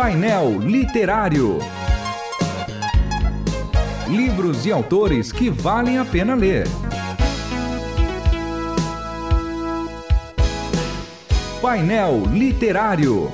Painel Literário. Livros e autores que valem a pena ler. Painel Literário.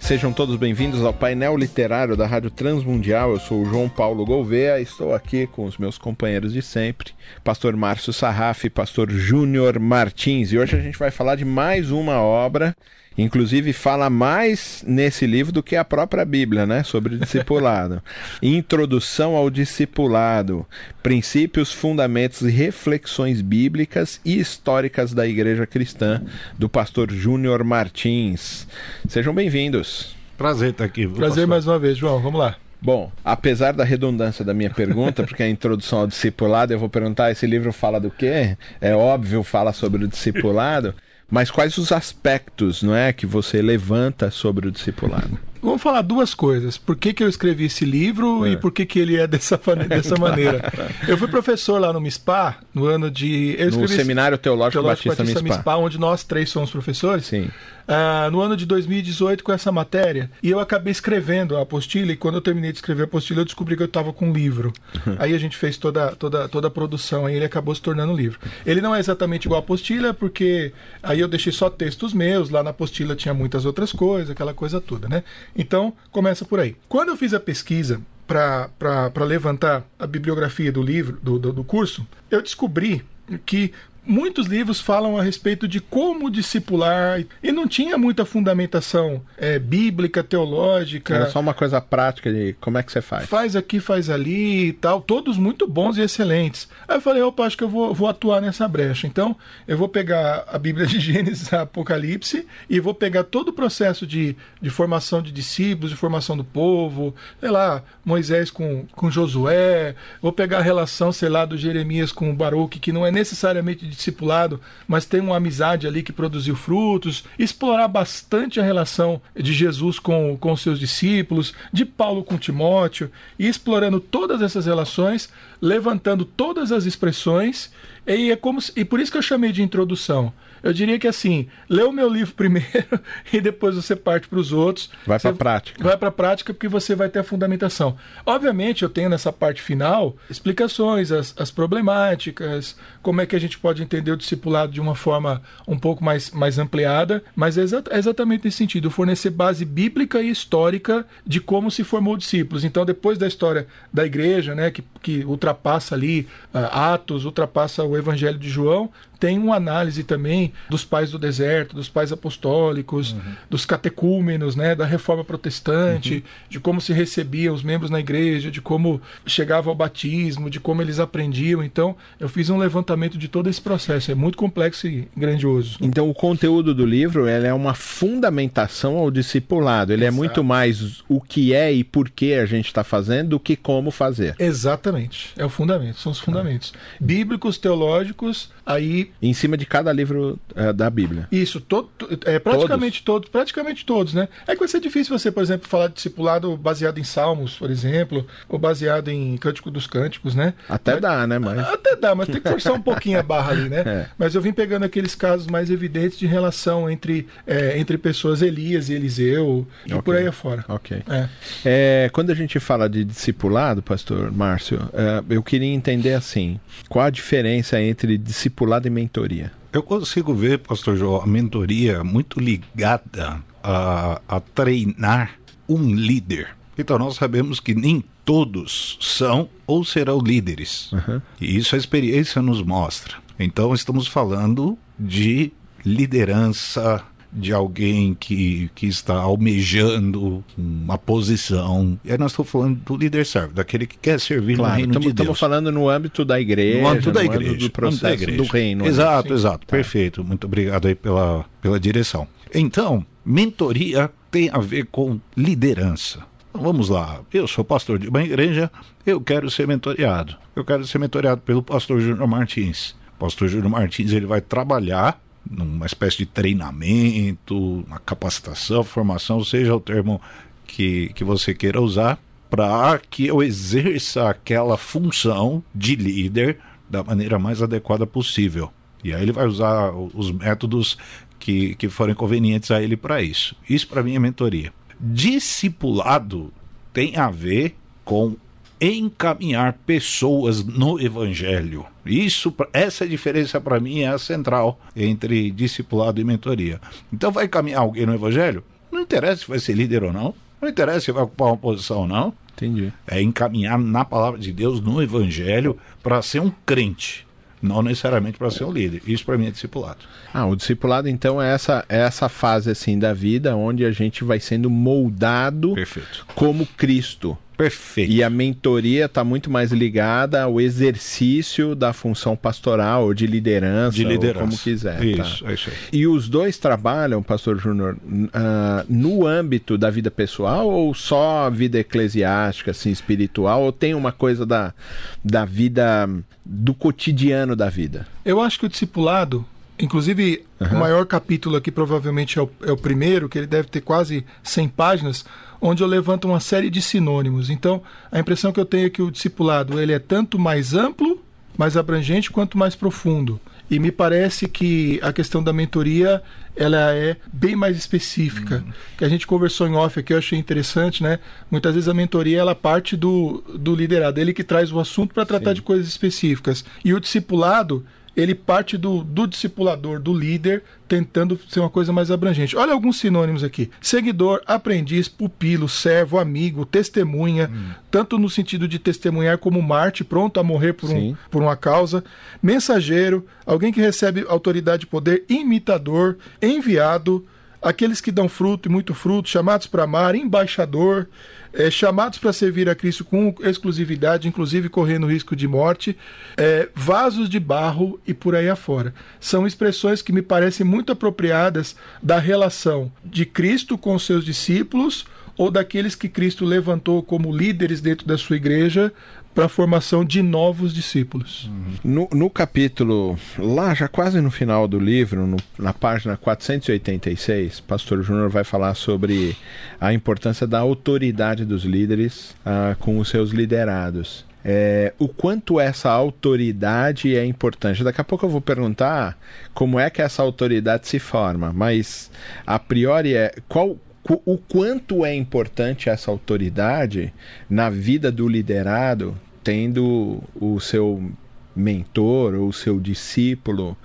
Sejam todos bem-vindos ao painel literário da Rádio Transmundial. Eu sou o João Paulo Gouveia, estou aqui com os meus companheiros de sempre, pastor Márcio Sarraf e pastor Júnior Martins. E hoje a gente vai falar de mais uma obra Inclusive fala mais nesse livro do que a própria Bíblia, né, sobre discipulado. Introdução ao discipulado, princípios, fundamentos e reflexões bíblicas e históricas da Igreja Cristã, do pastor Júnior Martins. Sejam bem-vindos. Prazer estar aqui. Prazer pastor. mais uma vez, João. Vamos lá. Bom, apesar da redundância da minha pergunta, porque a introdução ao discipulado, eu vou perguntar: esse livro fala do quê? É óbvio, fala sobre o discipulado. Mas quais os aspectos, não é, que você levanta sobre o discipulado? Vamos falar duas coisas. Por que, que eu escrevi esse livro é. e por que, que ele é dessa, dessa maneira. Eu fui professor lá no MISPA, no ano de. Eu no Seminário Teológico, Teológico Batista, Batista MISPA. MISPA, onde nós três somos professores. Sim. Uh, no ano de 2018 com essa matéria. E eu acabei escrevendo a apostila, e quando eu terminei de escrever a apostila, eu descobri que eu estava com um livro. aí a gente fez toda, toda, toda a produção, aí ele acabou se tornando um livro. Ele não é exatamente igual a apostila, porque aí eu deixei só textos meus, lá na apostila tinha muitas outras coisas, aquela coisa toda, né? Então, começa por aí. Quando eu fiz a pesquisa para levantar a bibliografia do livro, do, do, do curso, eu descobri que muitos livros falam a respeito de como discipular e não tinha muita fundamentação é, bíblica, teológica. Era só uma coisa prática de como é que você faz. Faz aqui, faz ali e tal, todos muito bons e excelentes. Aí eu falei, opa, acho que eu vou, vou atuar nessa brecha. Então, eu vou pegar a Bíblia de Gênesis, Apocalipse, e vou pegar todo o processo de, de formação de discípulos, de formação do povo, sei lá, Moisés com, com Josué, vou pegar a relação, sei lá, do Jeremias com o Baruque, que não é necessariamente discipulado, mas tem uma amizade ali que produziu frutos, explorar bastante a relação de Jesus com, com seus discípulos, de Paulo com Timóteo, e explorando todas essas relações, levantando todas as expressões, e, é como se, e por isso que eu chamei de introdução eu diria que assim, lê o meu livro primeiro e depois você parte para os outros. Vai para a prática. Vai para a prática porque você vai ter a fundamentação. Obviamente, eu tenho nessa parte final explicações, as, as problemáticas, como é que a gente pode entender o discipulado de uma forma um pouco mais, mais ampliada, mas é, é exatamente nesse sentido, fornecer base bíblica e histórica de como se formou discípulos. Então, depois da história da igreja, né, que, que ultrapassa ali uh, Atos, ultrapassa o Evangelho de João, tem uma análise também dos pais do deserto, dos pais apostólicos, uhum. dos catecúmenos, né, da reforma protestante, uhum. de como se recebia os membros na igreja, de como chegava ao batismo, de como eles aprendiam. Então, eu fiz um levantamento de todo esse processo. É muito complexo e grandioso. Então, o conteúdo do livro é uma fundamentação ao discipulado. Ele Exato. é muito mais o que é e por que a gente está fazendo do que como fazer. Exatamente. É o fundamento. São os fundamentos. Ah. Bíblicos, teológicos, aí em cima de cada livro é, da Bíblia. Isso, todo, é, praticamente todos? todos? praticamente todos, né? É que vai ser difícil você, por exemplo, falar de discipulado baseado em Salmos, por exemplo, ou baseado em Cântico dos Cânticos, né? Até mas, dá, né? Mas... Até dá, mas tem que forçar um pouquinho a barra ali, né? É. Mas eu vim pegando aqueles casos mais evidentes de relação entre, é, entre pessoas Elias e Eliseu e okay. por aí afora. Ok. É. é. quando a gente fala de discipulado, pastor Márcio, é, eu queria entender assim, qual a diferença entre discipulado e mentoria? Eu consigo ver, pastor João, a mentoria muito ligada a, a treinar um líder. Então nós sabemos que nem todos são ou serão líderes. Uhum. E isso a experiência nos mostra. Então estamos falando de liderança de alguém que, que está almejando uma posição. E aí nós estamos falando do líder servo, daquele que quer servir claro, no reino tamo, de Deus. Estamos falando no âmbito da igreja, no âmbito da igreja, do processo da igreja. do reino. Exato, né? exato. Tá. Perfeito. Muito obrigado aí pela, pela direção. Então, mentoria tem a ver com liderança. Então, vamos lá, eu sou pastor de uma igreja, eu quero ser mentoreado. Eu quero ser mentoreado pelo pastor Júnior Martins. O pastor Júnior Martins ele vai trabalhar numa espécie de treinamento, uma capacitação, formação, seja o termo que, que você queira usar, para que eu exerça aquela função de líder da maneira mais adequada possível. E aí ele vai usar os métodos que, que forem convenientes a ele para isso. Isso para mim é mentoria. Discipulado tem a ver com encaminhar pessoas no evangelho. Isso, essa diferença para mim é a central entre discipulado e mentoria. Então vai encaminhar alguém no evangelho? Não interessa se vai ser líder ou não. Não interessa se vai ocupar uma posição ou não. Entendi. É encaminhar na palavra de Deus, no evangelho, para ser um crente não necessariamente para ser um líder. Isso para mim é discipulado. Ah, o discipulado então é essa, é essa fase assim da vida onde a gente vai sendo moldado Perfeito. como Cristo. Perfeito. E a mentoria está muito mais ligada ao exercício da função pastoral ou de liderança, de liderança. como quiser. Tá? Isso, tá? isso aí. E os dois trabalham, pastor Júnior, uh, no âmbito da vida pessoal ou só vida eclesiástica, assim, espiritual, ou tem uma coisa da, da vida, do cotidiano da vida? Eu acho que o discipulado Inclusive, uhum. o maior capítulo aqui provavelmente é o, é o, primeiro, que ele deve ter quase 100 páginas, onde eu levanto uma série de sinônimos. Então, a impressão que eu tenho é que o discipulado ele é tanto mais amplo, mais abrangente, quanto mais profundo. E me parece que a questão da mentoria ela é bem mais específica. Uhum. Que a gente conversou em off aqui, eu achei interessante, né? Muitas vezes a mentoria ela parte do, do liderado, ele que traz o assunto para tratar Sim. de coisas específicas. E o discipulado ele parte do, do discipulador, do líder, tentando ser uma coisa mais abrangente. Olha alguns sinônimos aqui: seguidor, aprendiz, pupilo, servo, amigo, testemunha, hum. tanto no sentido de testemunhar como Marte, pronto a morrer por, um, por uma causa, mensageiro, alguém que recebe autoridade e poder, imitador, enviado, aqueles que dão fruto e muito fruto, chamados para amar, embaixador, é, chamados para servir a Cristo com exclusividade, inclusive correndo risco de morte, é, vasos de barro e por aí afora. São expressões que me parecem muito apropriadas da relação de Cristo com seus discípulos ou daqueles que Cristo levantou como líderes dentro da sua igreja para a formação de novos discípulos. No, no, capítulo, lá já quase no final do livro, no, na página 486, Pastor Júnior vai falar sobre a importância da autoridade dos líderes ah, com os seus liderados. É, o quanto essa autoridade é importante. Daqui a pouco eu vou perguntar como é que essa autoridade se forma, mas a priori é qual o quanto é importante essa autoridade na vida do liderado, tendo o seu mentor ou o seu discípulo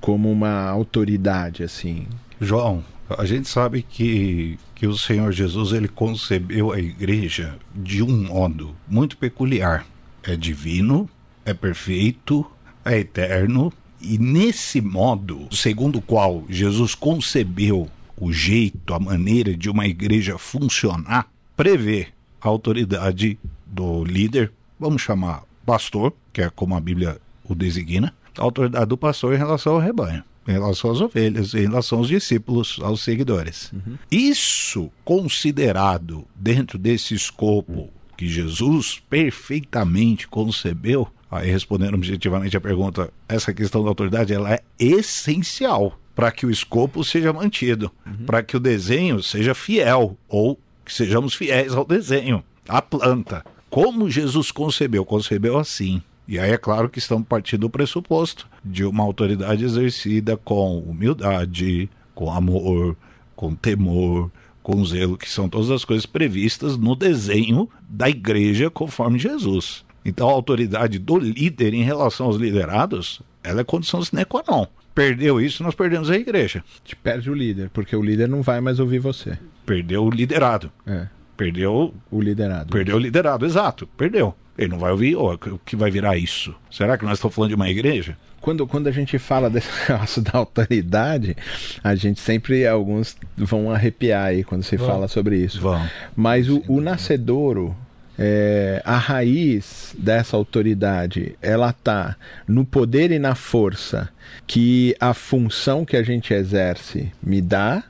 como uma autoridade assim. João, a gente sabe que, que o Senhor Jesus ele concebeu a igreja de um modo muito peculiar. É divino, é perfeito, é eterno, e nesse modo, segundo o qual Jesus concebeu o jeito, a maneira de uma igreja funcionar, prevê a autoridade do líder, vamos chamar pastor, que é como a Bíblia o designa, a autoridade do pastor em relação ao rebanho, em relação às ovelhas, em relação aos discípulos, aos seguidores. Uhum. Isso considerado dentro desse escopo que Jesus perfeitamente concebeu, aí respondendo objetivamente a pergunta, essa questão da autoridade ela é essencial para que o escopo seja mantido, uhum. para que o desenho seja fiel ou que sejamos fiéis ao desenho, à planta. Como Jesus concebeu? Concebeu assim. E aí é claro que estamos partindo do pressuposto de uma autoridade exercida com humildade, com amor, com temor, com zelo, que são todas as coisas previstas no desenho da igreja conforme Jesus. Então a autoridade do líder em relação aos liderados, ela é condição sine qua non perdeu isso, nós perdemos a igreja. Te perde o líder, porque o líder não vai mais ouvir você. Perdeu o liderado. É. Perdeu o liderado. Perdeu o liderado, exato. Perdeu. Ele não vai ouvir. Oh, o que vai virar isso? Será que nós estamos falando de uma igreja? Quando, quando a gente fala desse negócio da autoridade, a gente sempre, alguns vão arrepiar aí quando se Vão. fala sobre isso. Vão. Mas o, o nascedouro, é, a raiz dessa autoridade ela está no poder e na força que a função que a gente exerce me dá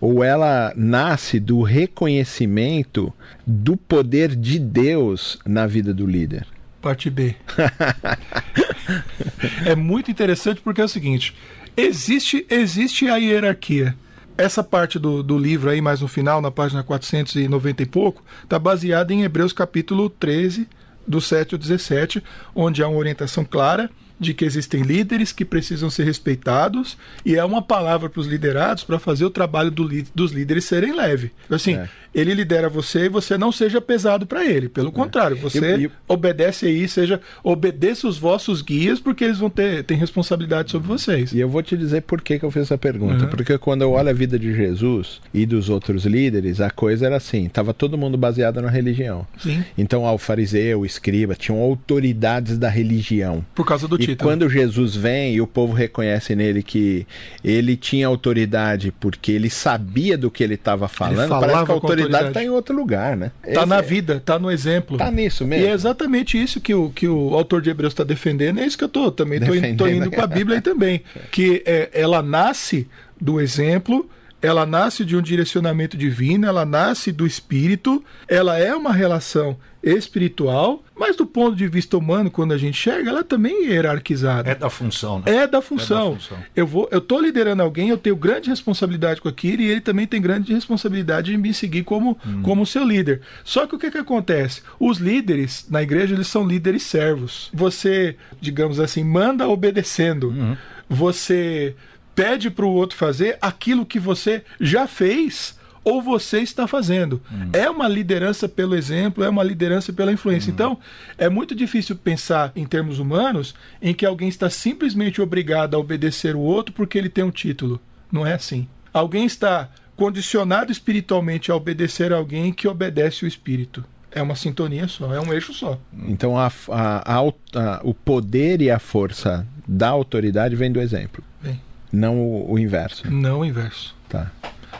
ou ela nasce do reconhecimento do poder de Deus na vida do líder? Parte B. é muito interessante porque é o seguinte: existe, existe a hierarquia essa parte do, do livro aí, mais no final, na página 490 e pouco, está baseada em Hebreus capítulo 13, do 7 ao 17, onde há uma orientação clara de que existem líderes que precisam ser respeitados e é uma palavra para os liderados para fazer o trabalho do, dos líderes serem leve. Assim, é. Ele lidera você e você não seja pesado para ele. Pelo é. contrário, você obedece aí, seja obedeça os vossos guias porque eles vão ter têm responsabilidade sobre vocês. E eu vou te dizer por que, que eu fiz essa pergunta. Uhum. Porque quando eu olho a vida de Jesus e dos outros líderes, a coisa era assim: tava todo mundo baseado na religião. Sim. Então, o fariseu, o escriba, tinham autoridades da religião. Por causa do e título. quando Jesus vem e o povo reconhece nele que ele tinha autoridade porque ele sabia do que ele estava falando, parece que a autoridade está em outro lugar, né? Está na vida, está no exemplo. Está nisso mesmo. E é exatamente isso que o, que o autor de Hebreus está defendendo, é isso que eu tô, também estou indo com a Bíblia aí também. Que é, ela nasce do exemplo ela nasce de um direcionamento divino, ela nasce do espírito, ela é uma relação espiritual, mas do ponto de vista humano, quando a gente chega, ela também é hierarquizada. É da função, né? É da função. É da função. Eu vou, eu tô liderando alguém, eu tenho grande responsabilidade com aquilo e ele também tem grande responsabilidade em me seguir como hum. como seu líder. Só que o que que acontece? Os líderes na igreja, eles são líderes servos. Você, digamos assim, manda obedecendo. Uhum. Você pede para o outro fazer aquilo que você já fez ou você está fazendo. Hum. É uma liderança pelo exemplo, é uma liderança pela influência. Hum. Então, é muito difícil pensar em termos humanos em que alguém está simplesmente obrigado a obedecer o outro porque ele tem um título. Não é assim. Alguém está condicionado espiritualmente a obedecer alguém que obedece o espírito. É uma sintonia só, é um eixo só. Então a, a, a, o poder e a força da autoridade vem do exemplo. Vem. Não o, o inverso. Não o inverso. Tá.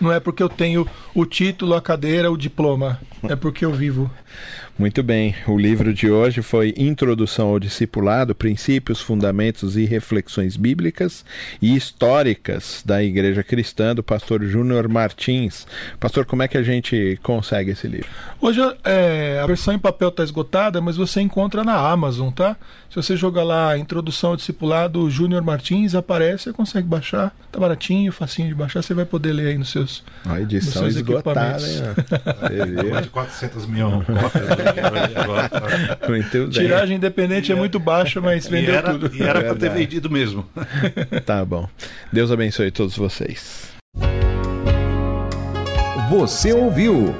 Não é porque eu tenho o título, a cadeira, o diploma. É porque eu vivo. Muito bem. O livro de hoje foi Introdução ao Discipulado: Princípios, Fundamentos e Reflexões Bíblicas e Históricas da Igreja Cristã, do pastor Júnior Martins. Pastor, como é que a gente consegue esse livro? Hoje é, a versão em papel está esgotada, mas você encontra na Amazon, tá? Se você jogar lá Introdução ao Discipulado Júnior Martins, aparece, você consegue baixar. Tá baratinho, facinho de baixar, você vai poder ler aí nos seus. A edição nos seus esgotada, hein? Mais de 400 mil Tiragem independente é muito baixa, mas vendeu e era, tudo. E era para ter vendido mesmo. tá bom. Deus abençoe todos vocês. Você ouviu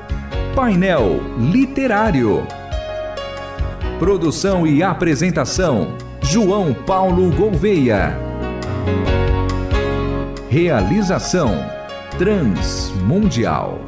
Painel Literário. Produção e apresentação: João Paulo Gouveia. Realização: Transmundial.